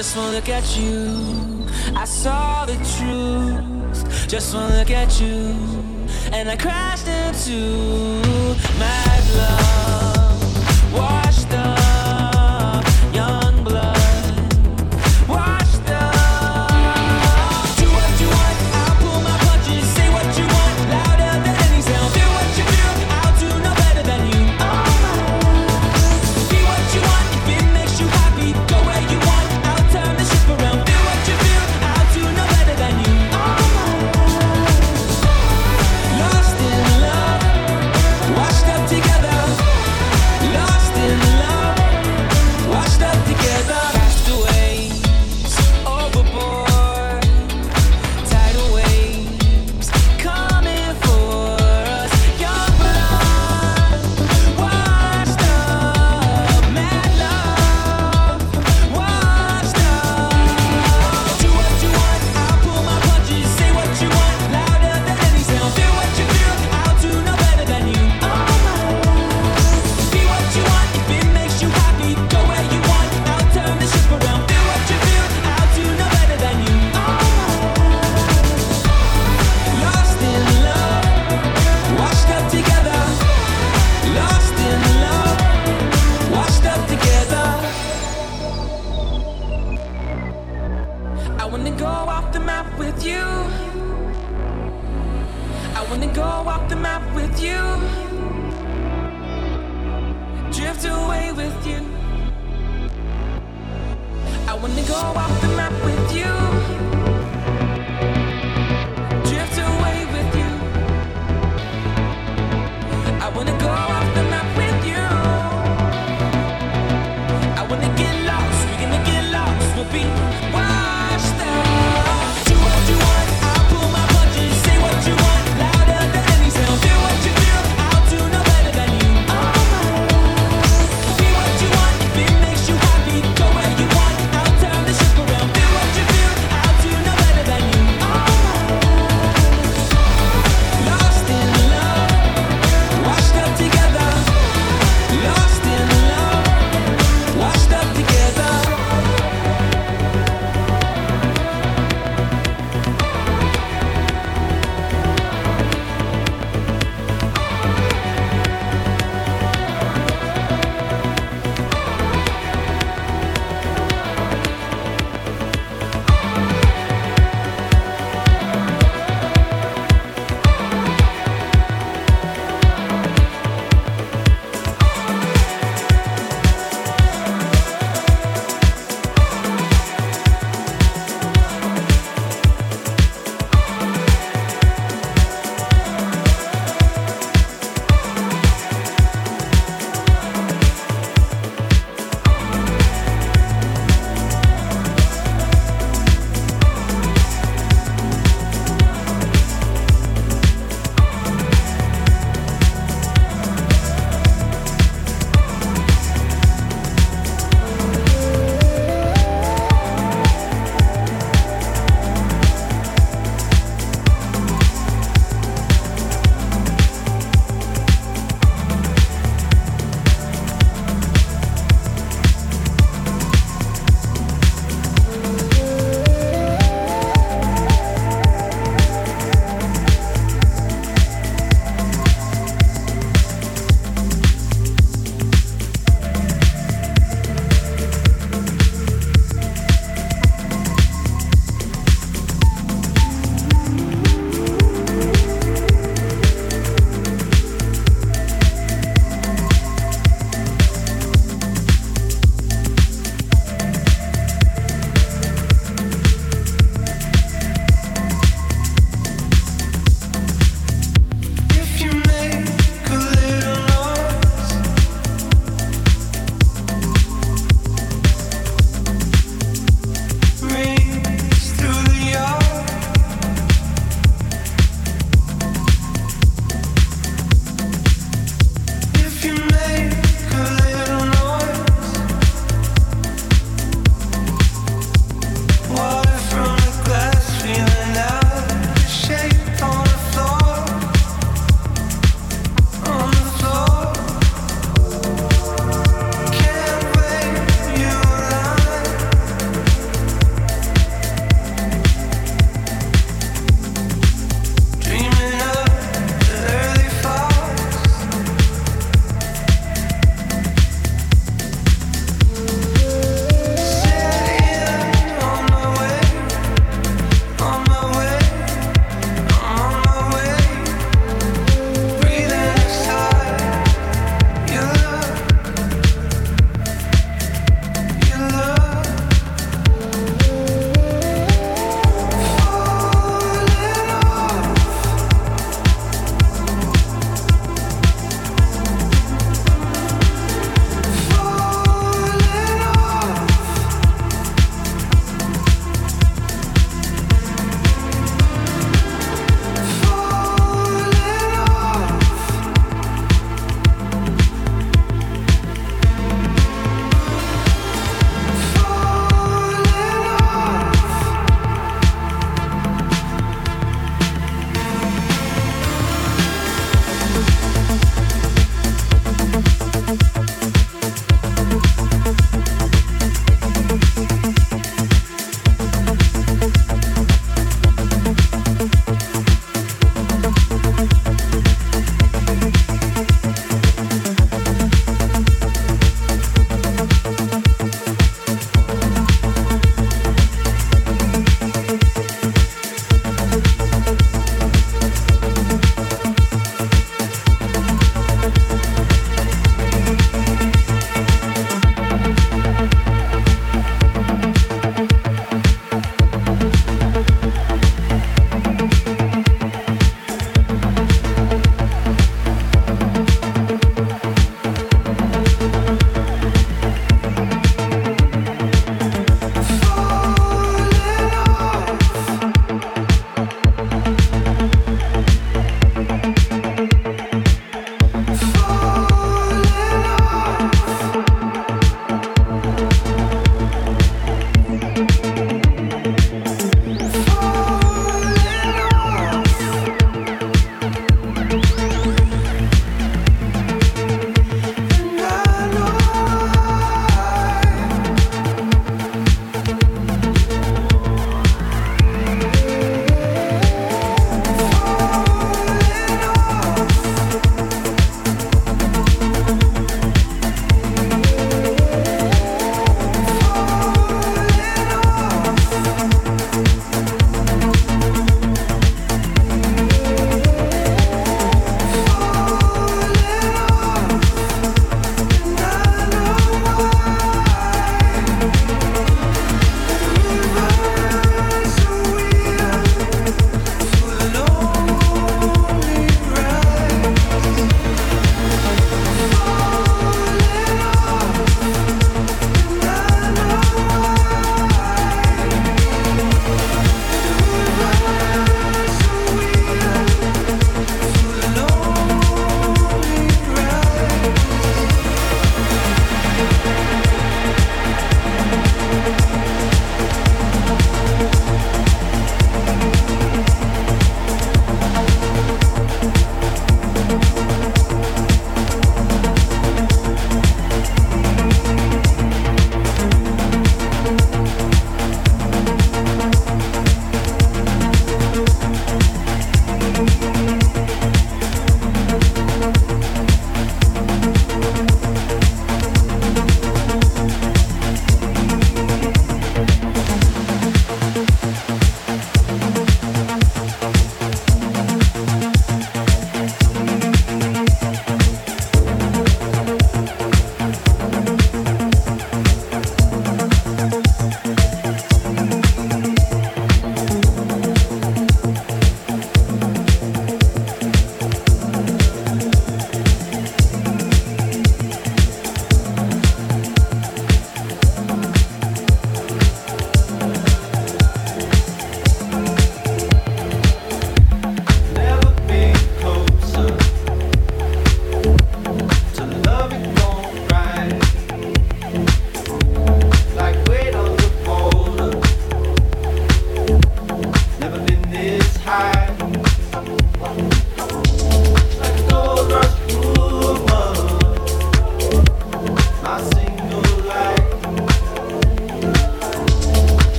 Just one look at you, I saw the truth. Just one look at you, and I crashed into my love. Washed up.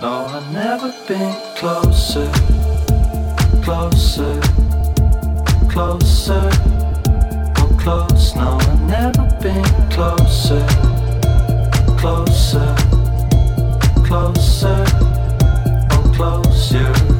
No, I've never been closer, closer, closer, or close. No, I've never been closer, closer, closer, or closer.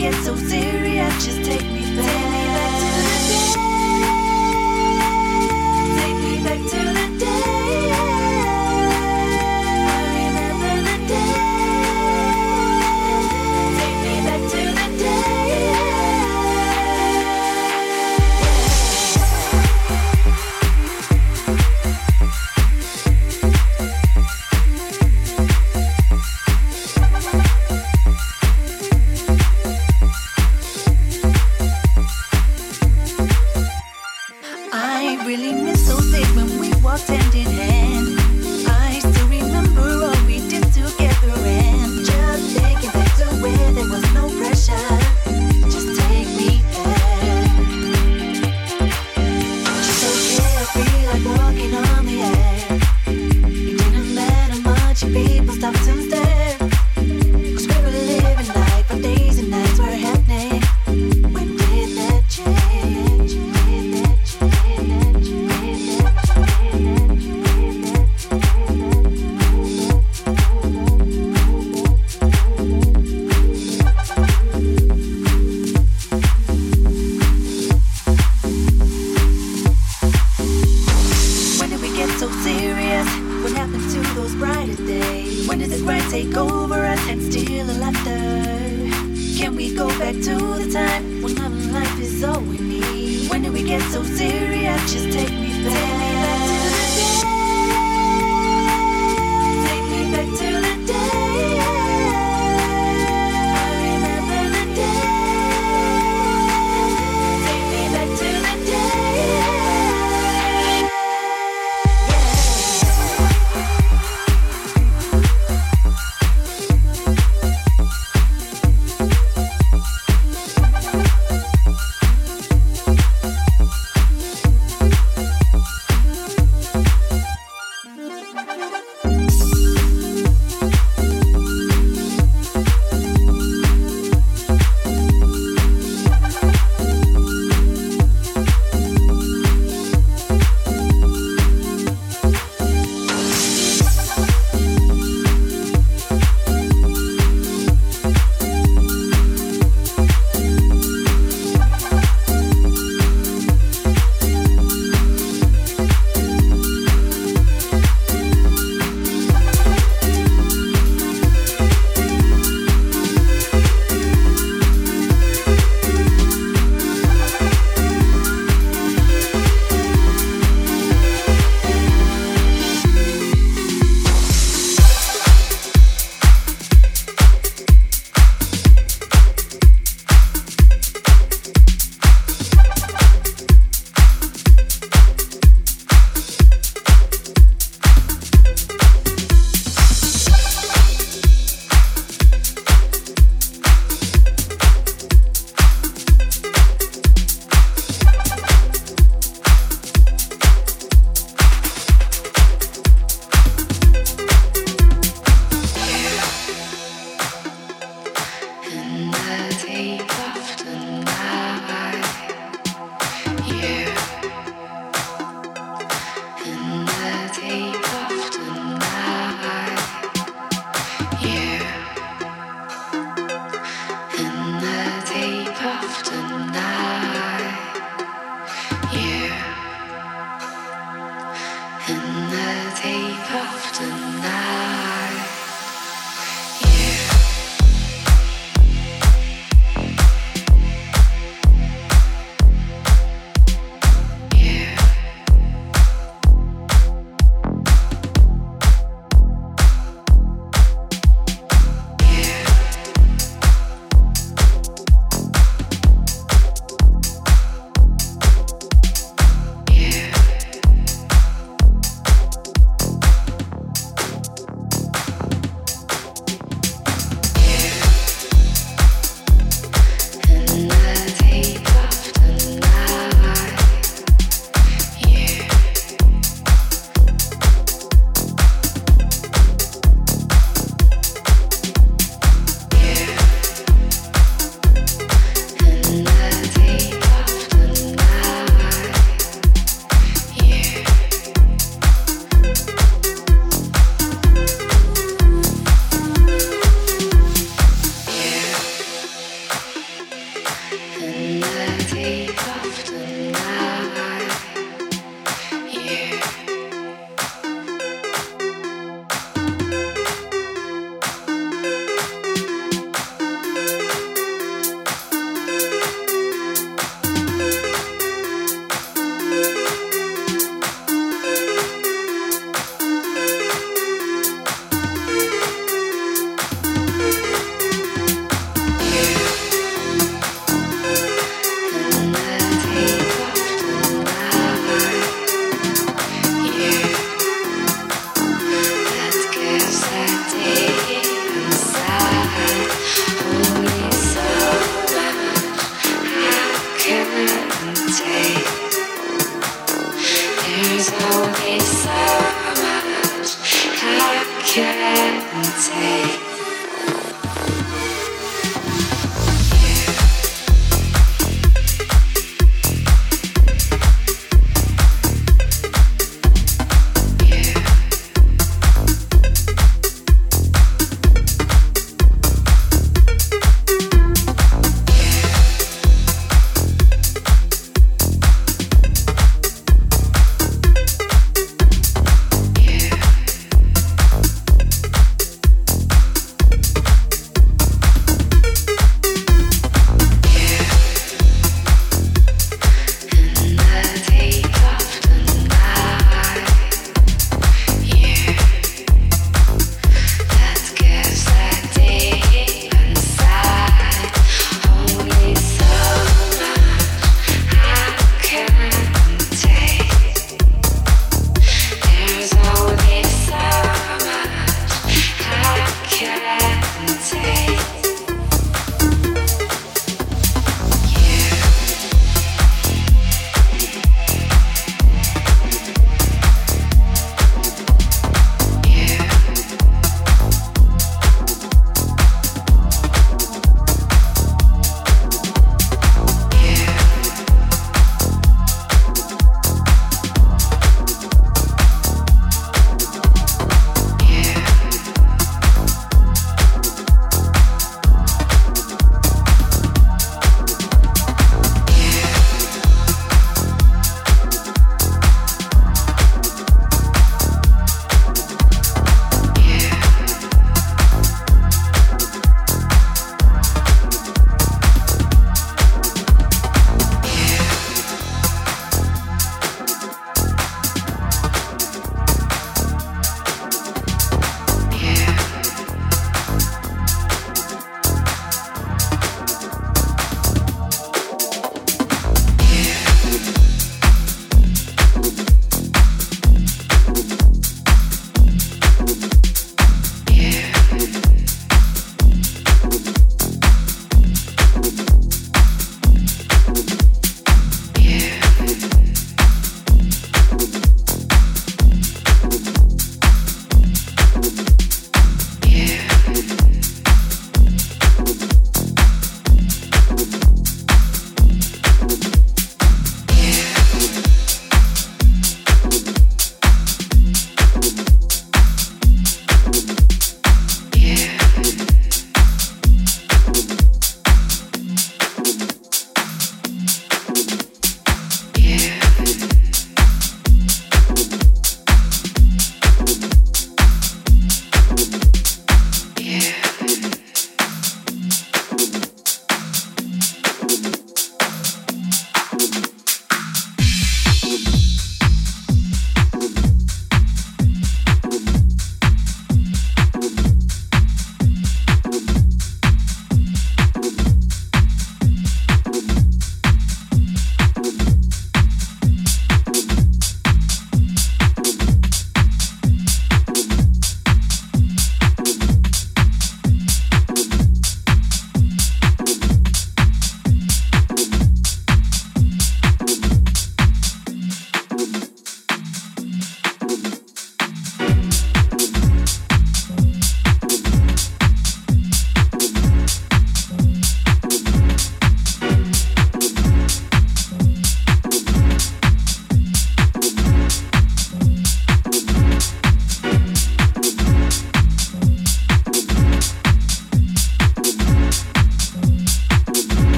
Get so serious? Just take take off tonight. can't take.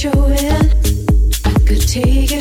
Show it. I could take it.